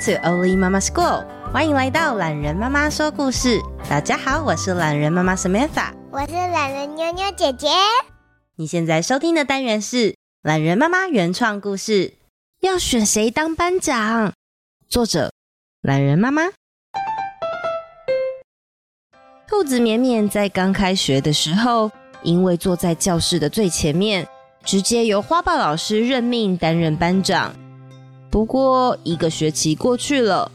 To Oli Mama School，欢迎来到懒人妈妈说故事。大家好，我是懒人妈妈 Samantha，我是懒人妞妞姐姐。你现在收听的单元是懒人妈妈原创故事。要选谁当班长？作者：懒人妈妈。兔子绵绵在刚开学的时候，因为坐在教室的最前面，直接由花豹老师任命担任班长。不过一个学期过去了，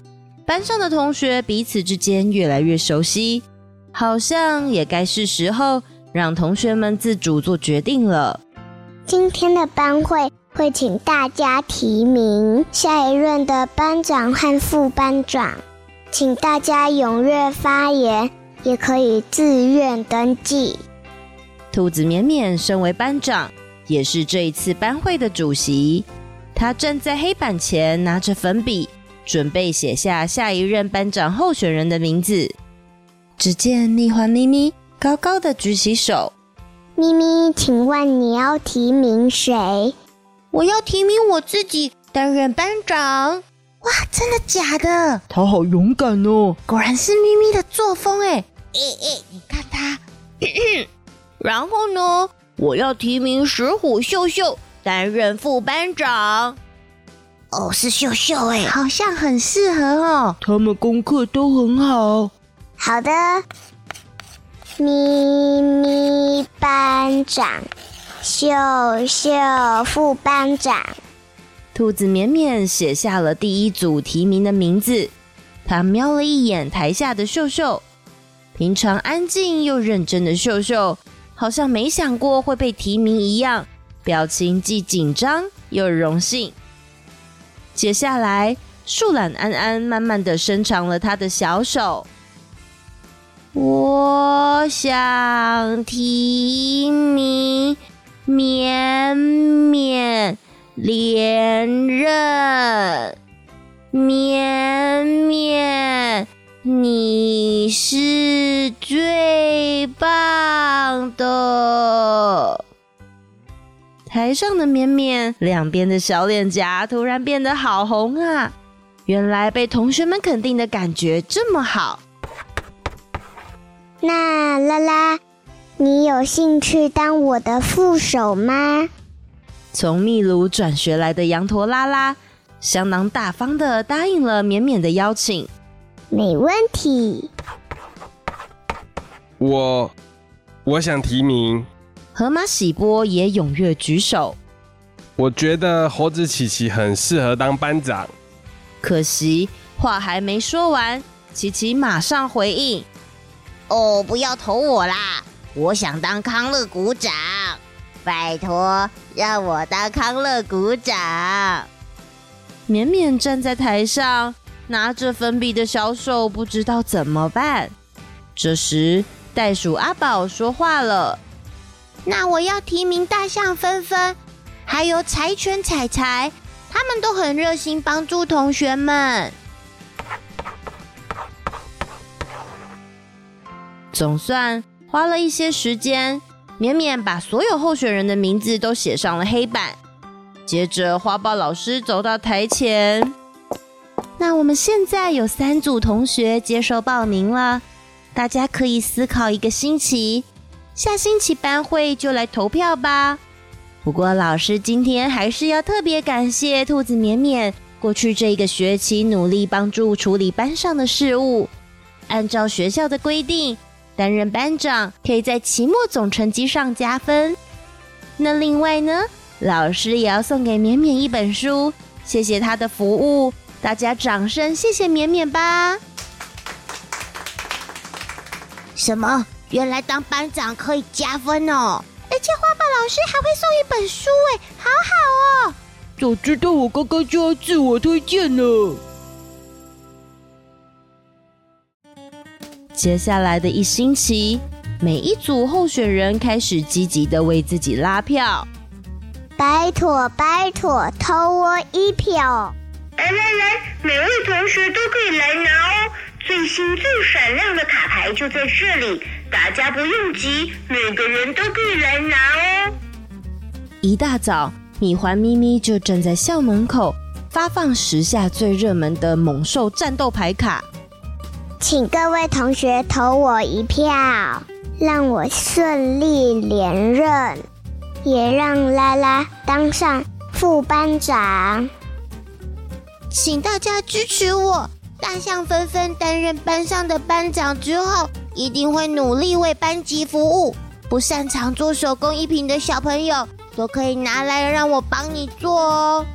班上的同学彼此之间越来越熟悉，好像也该是时候让同学们自主做决定了。今天的班会会请大家提名下一任的班长和副班长，请大家踊跃发言，也可以自愿登记。兔子绵绵身为班长，也是这一次班会的主席。他站在黑板前，拿着粉笔，准备写下下一任班长候选人的名字。只见蜜獾咪咪高高的举起手：“咪咪，请问你要提名谁？”“我要提名我自己担任班长。”“哇，真的假的？”“他好勇敢哦！”“果然是咪咪的作风。”“哎，哎哎，你看他。”“然后呢？我要提名石虎秀秀。”担任副班长，哦，是秀秀哎，好像很适合哦。他们功课都很好。好的，咪咪班长，秀秀副班长。兔子绵绵写下了第一组提名的名字。他瞄了一眼台下的秀秀，平常安静又认真的秀秀，好像没想过会被提名一样。表情既紧张又荣幸。接下来，树懒安安慢慢的伸长了他的小手。我想提名绵绵连任。绵绵，你是最棒的。台上的绵绵两边的小脸颊突然变得好红啊！原来被同学们肯定的感觉这么好。那拉拉，你有兴趣当我的副手吗？从秘鲁转学来的羊驼拉拉，相当大方的答应了绵绵的邀请。没问题。我，我想提名。河马喜波也踊跃举手。我觉得猴子琪琪很适合当班长。可惜话还没说完，琪琪马上回应：“哦，不要投我啦！我想当康乐鼓掌，拜托让我当康乐鼓掌。”绵绵站在台上，拿着粉笔的小手不知道怎么办。这时，袋鼠阿宝说话了。那我要提名大象芬芬，还有柴犬彩彩，他们都很热心帮助同学们。总算花了一些时间，绵绵把所有候选人的名字都写上了黑板。接着，花豹老师走到台前。那我们现在有三组同学接受报名了，大家可以思考一个星期。下星期班会就来投票吧。不过老师今天还是要特别感谢兔子绵绵过去这一个学期努力帮助处理班上的事务。按照学校的规定，担任班长可以在期末总成绩上加分。那另外呢，老师也要送给绵绵一本书，谢谢他的服务。大家掌声谢谢绵绵吧。什么？原来当班长可以加分哦，而且花豹老师还会送一本书，哎，好好哦！早知道我刚刚就要自我推荐了。接下来的一星期，每一组候选人开始积极的为自己拉票。拜托拜托，投我一票！来来来，每位同学都可以来拿哦，最新最闪亮的卡牌就在这里。大家不用急，每个人都可以来拿哦。一大早，米环咪咪就站在校门口，发放时下最热门的猛兽战斗牌卡。请各位同学投我一票，让我顺利连任，也让拉拉当上副班长。请大家支持我，大象纷纷担任班上的班长之后，一定会努力为班级服务。不擅长做手工艺品的小朋友，都可以拿来让我帮你做哦。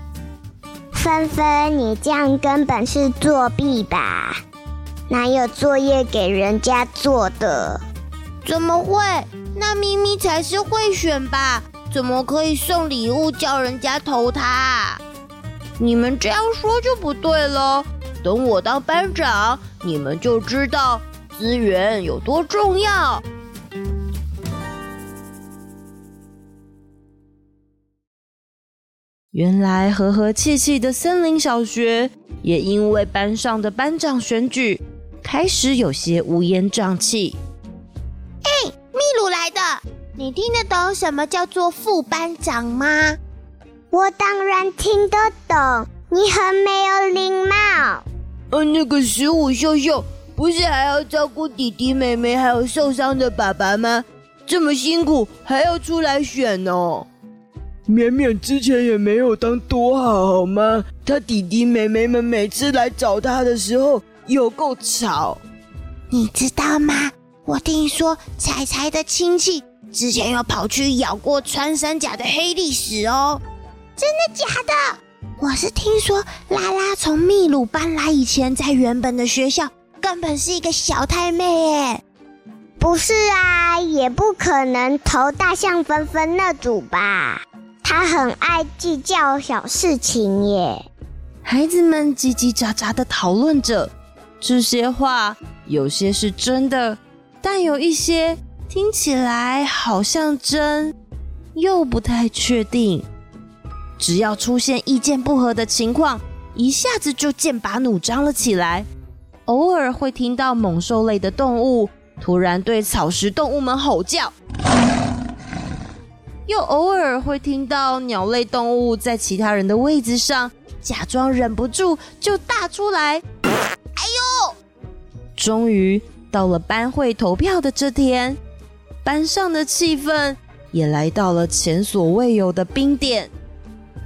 纷纷，你这样根本是作弊吧？哪有作业给人家做的？怎么会？那咪咪才是会选吧？怎么可以送礼物叫人家投他？你们这样说就不对了。等我当班长，你们就知道资源有多重要。原来和和气气的森林小学，也因为班上的班长选举，开始有些乌烟瘴气。哎，秘鲁来的，你听得懂什么叫做副班长吗？我当然听得懂，你很没有礼貌。呃，那个十五秀秀不是还要照顾弟弟妹妹，还有受伤的爸爸吗？这么辛苦，还要出来选哦。绵绵之前也没有当多好，好吗？他弟弟妹妹们每次来找他的时候。有够吵！你知道吗？我听说彩彩的亲戚之前有跑去咬过穿山甲的黑历史哦。真的假的？我是听说拉拉从秘鲁搬来以前，在原本的学校根本是一个小太妹耶。不是啊，也不可能投大象纷纷那组吧？他很爱计较小事情耶。孩子们叽叽喳喳的讨论着。这些话有些是真的，但有一些听起来好像真，又不太确定。只要出现意见不合的情况，一下子就剑拔弩张了起来。偶尔会听到猛兽类的动物突然对草食动物们吼叫，又偶尔会听到鸟类动物在其他人的位置上假装忍不住就大出来。哎呦终于到了班会投票的这天，班上的气氛也来到了前所未有的冰点。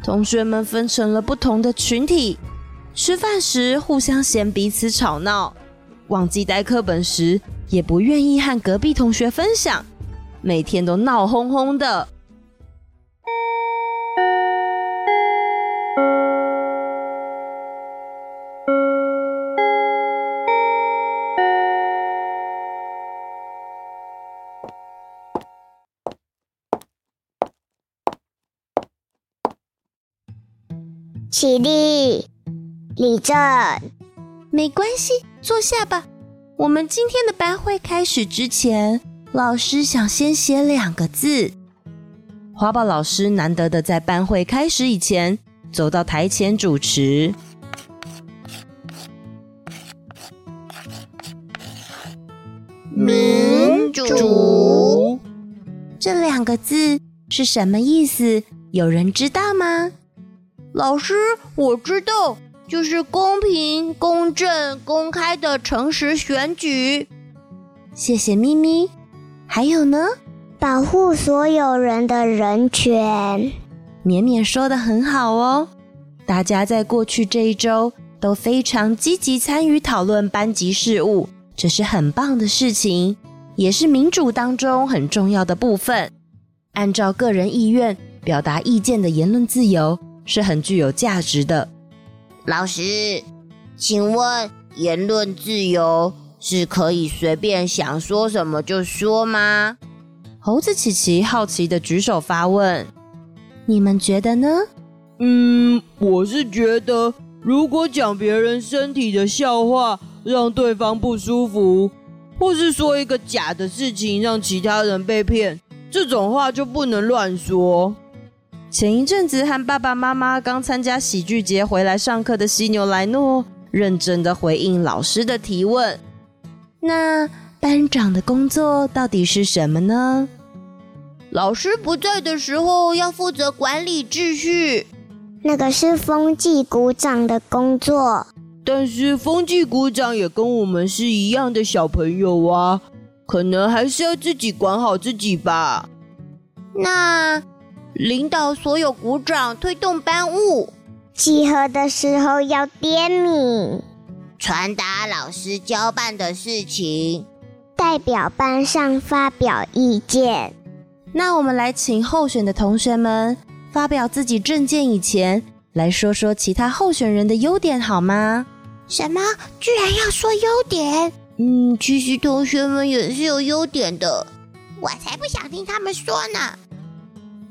同学们分成了不同的群体，吃饭时互相嫌彼此吵闹，忘记带课本时也不愿意和隔壁同学分享，每天都闹哄哄的。起立，立正。没关系，坐下吧。我们今天的班会开始之前，老师想先写两个字。花豹老师难得的在班会开始以前走到台前主持。民主，这两个字是什么意思？有人知道吗？老师，我知道，就是公平、公正、公开的诚实选举。谢谢咪咪。还有呢？保护所有人的人权。绵绵说的很好哦。大家在过去这一周都非常积极参与讨论班级事务，这是很棒的事情，也是民主当中很重要的部分。按照个人意愿表达意见的言论自由。是很具有价值的。老师，请问言论自由是可以随便想说什么就说吗？猴子琪琪好奇的举手发问：“你们觉得呢？”嗯，我是觉得，如果讲别人身体的笑话让对方不舒服，或是说一个假的事情让其他人被骗，这种话就不能乱说。前一阵子和爸爸妈妈刚参加喜剧节回来上课的犀牛莱诺，认真的回应老师的提问。那班长的工作到底是什么呢？老师不在的时候要负责管理秩序，那个是风纪股长的工作。但是风纪股长也跟我们是一样的小朋友啊，可能还是要自己管好自己吧。那领导所有鼓掌推动班务，集合的时候要点名，传达老师交办的事情，代表班上发表意见。那我们来请候选的同学们发表自己证件以前，来说说其他候选人的优点好吗？什么？居然要说优点？嗯，其实同学们也是有优点的，我才不想听他们说呢。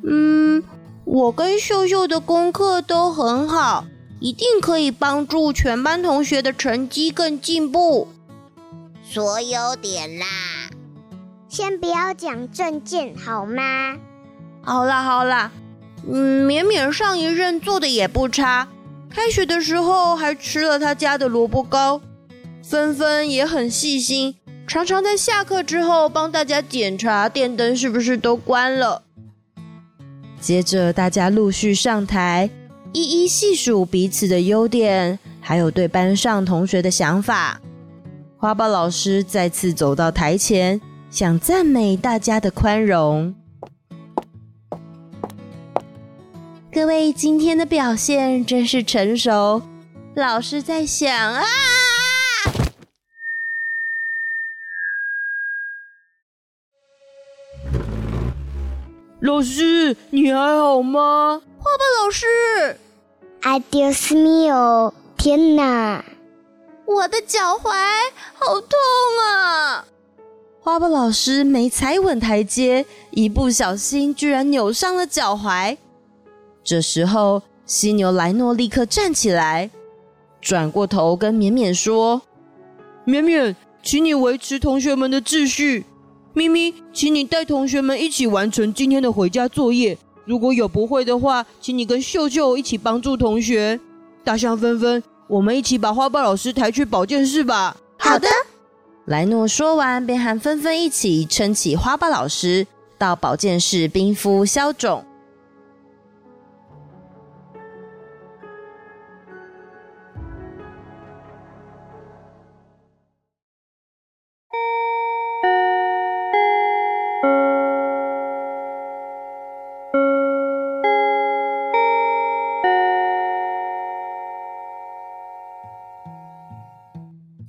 嗯，我跟秀秀的功课都很好，一定可以帮助全班同学的成绩更进步。说优点啦，先不要讲证件好吗？好啦好啦，嗯，绵绵上一任做的也不差。开学的时候还吃了他家的萝卜糕，芬芬也很细心，常常在下课之后帮大家检查电灯是不是都关了。接着大家陆续上台，一一细数彼此的优点，还有对班上同学的想法。花豹老师再次走到台前，想赞美大家的宽容。各位今天的表现真是成熟。老师在想啊，老师你还好吗？花豹老师，Adios mio，天哪，我的脚踝好痛啊！花豹老师没踩稳台阶，一不小心居然扭伤了脚踝。这时候，犀牛莱诺立刻站起来，转过头跟绵绵说：“绵绵，请你维持同学们的秩序。咪咪，请你带同学们一起完成今天的回家作业。如果有不会的话，请你跟秀秀一起帮助同学。大象纷纷，我们一起把花豹老师抬去保健室吧。”好的。莱诺说完，便和纷纷一起撑起花豹老师到保健室冰敷消肿。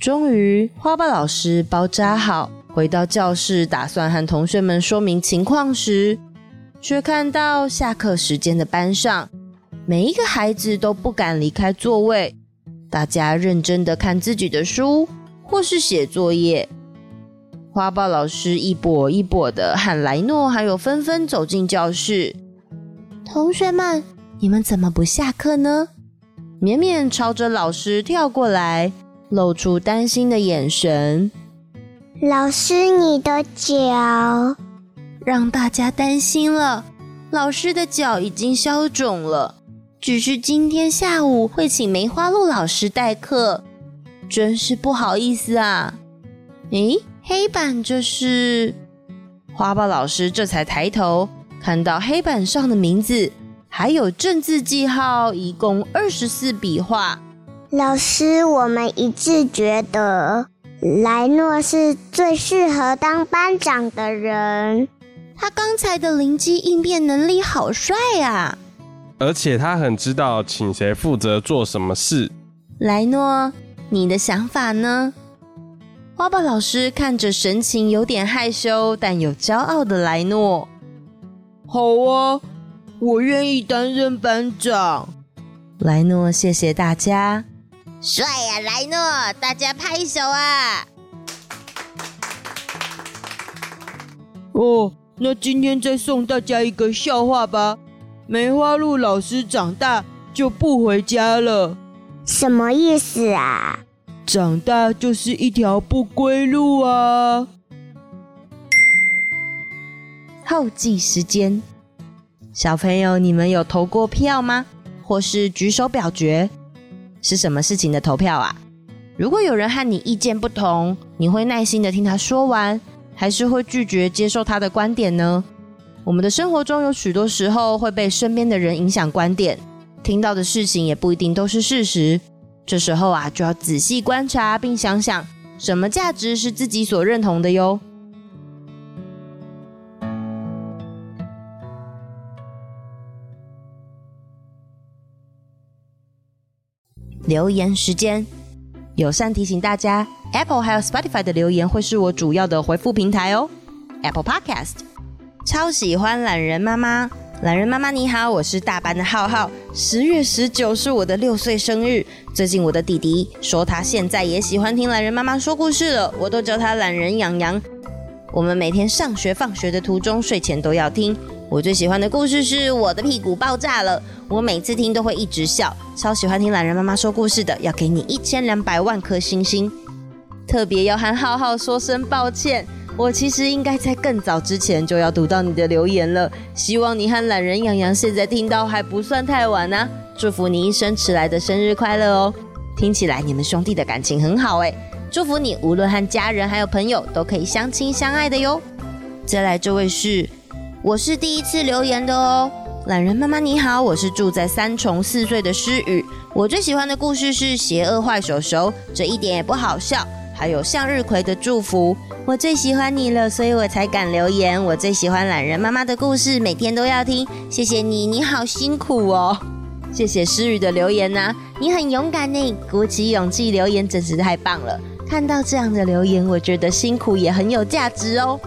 终于，花豹老师包扎好，回到教室，打算和同学们说明情况时，却看到下课时间的班上，每一个孩子都不敢离开座位，大家认真的看自己的书或是写作业。花豹老师一跛一跛的和莱诺还有纷纷走进教室，同学们，你们怎么不下课呢？绵绵朝着老师跳过来。露出担心的眼神。老师，你的脚让大家担心了。老师的脚已经消肿了，只是今天下午会请梅花鹿老师代课，真是不好意思啊。诶，黑板这是？花豹老师这才抬头看到黑板上的名字，还有正字记号，一共二十四笔画。老师，我们一致觉得莱诺是最适合当班长的人。他刚才的灵机应变能力好帅啊！而且他很知道请谁负责做什么事。莱诺，你的想法呢？花豹老师看着神情有点害羞但有骄傲的莱诺。好啊，我愿意担任班长。莱诺，谢谢大家。帅呀，莱诺！大家拍手啊！哦，那今天再送大家一个笑话吧。梅花鹿老师长大就不回家了，什么意思啊？长大就是一条不归路啊！后记时间，小朋友，你们有投过票吗？或是举手表决？是什么事情的投票啊？如果有人和你意见不同，你会耐心的听他说完，还是会拒绝接受他的观点呢？我们的生活中有许多时候会被身边的人影响观点，听到的事情也不一定都是事实。这时候啊，就要仔细观察，并想想什么价值是自己所认同的哟。留言时间，友善提醒大家，Apple 还有 Spotify 的留言会是我主要的回复平台哦。Apple Podcast，超喜欢懒人妈妈，懒人妈妈你好，我是大班的浩浩。十月十九是我的六岁生日，最近我的弟弟说他现在也喜欢听懒人妈妈说故事了，我都叫他榄仁洋洋。我们每天上学放学的途中，睡前都要听。我最喜欢的故事是我的屁股爆炸了，我每次听都会一直笑，超喜欢听懒人妈妈说故事的，要给你一千两百万颗星星。特别要和浩浩说声抱歉，我其实应该在更早之前就要读到你的留言了，希望你和懒人洋洋现在听到还不算太晚呢、啊。祝福你一生迟来的生日快乐哦！听起来你们兄弟的感情很好诶，祝福你无论和家人还有朋友都可以相亲相爱的哟。再来这位是。我是第一次留言的哦，懒人妈妈你好，我是住在三重四岁的诗雨。我最喜欢的故事是《邪恶坏手手》，这一点也不好笑。还有向日葵的祝福，我最喜欢你了，所以我才敢留言。我最喜欢懒人妈妈的故事，每天都要听。谢谢你，你好辛苦哦。谢谢诗雨的留言呐、你很勇敢呢，鼓起勇气留言真是太棒了。看到这样的留言，我觉得辛苦也很有价值哦。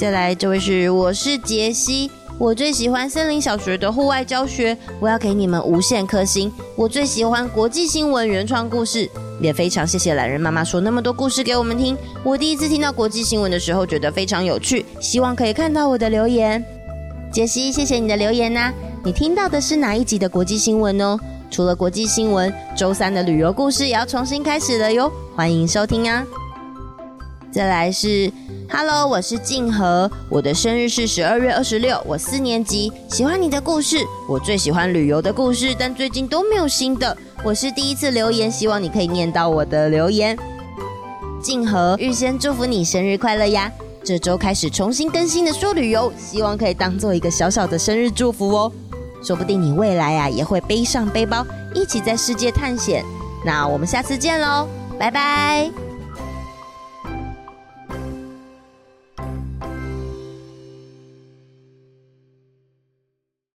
再来，这位是我是杰西，我最喜欢森林小学的户外教学，我要给你们无限颗星。我最喜欢国际新闻原创故事，也非常谢谢懒人妈妈说那么多故事给我们听。我第一次听到国际新闻的时候，觉得非常有趣，希望可以看到我的留言。杰西，谢谢你的留言呐、你听到的是哪一集的国际新闻呢？除了国际新闻，周三的旅游故事也要重新开始了哟，欢迎收听啊！再来是。Hello，我是静和，我的生日是十二月二十六，我四年级，喜欢你的故事，我最喜欢旅游的故事，但最近都没有新的。我是第一次留言，希望你可以念到我的留言。静和，预先祝福你生日快乐呀！这周开始重新更新的说旅游，希望可以当做一个小小的生日祝福哦。说不定你未来啊也会背上背包，一起在世界探险。那我们下次见喽，拜拜。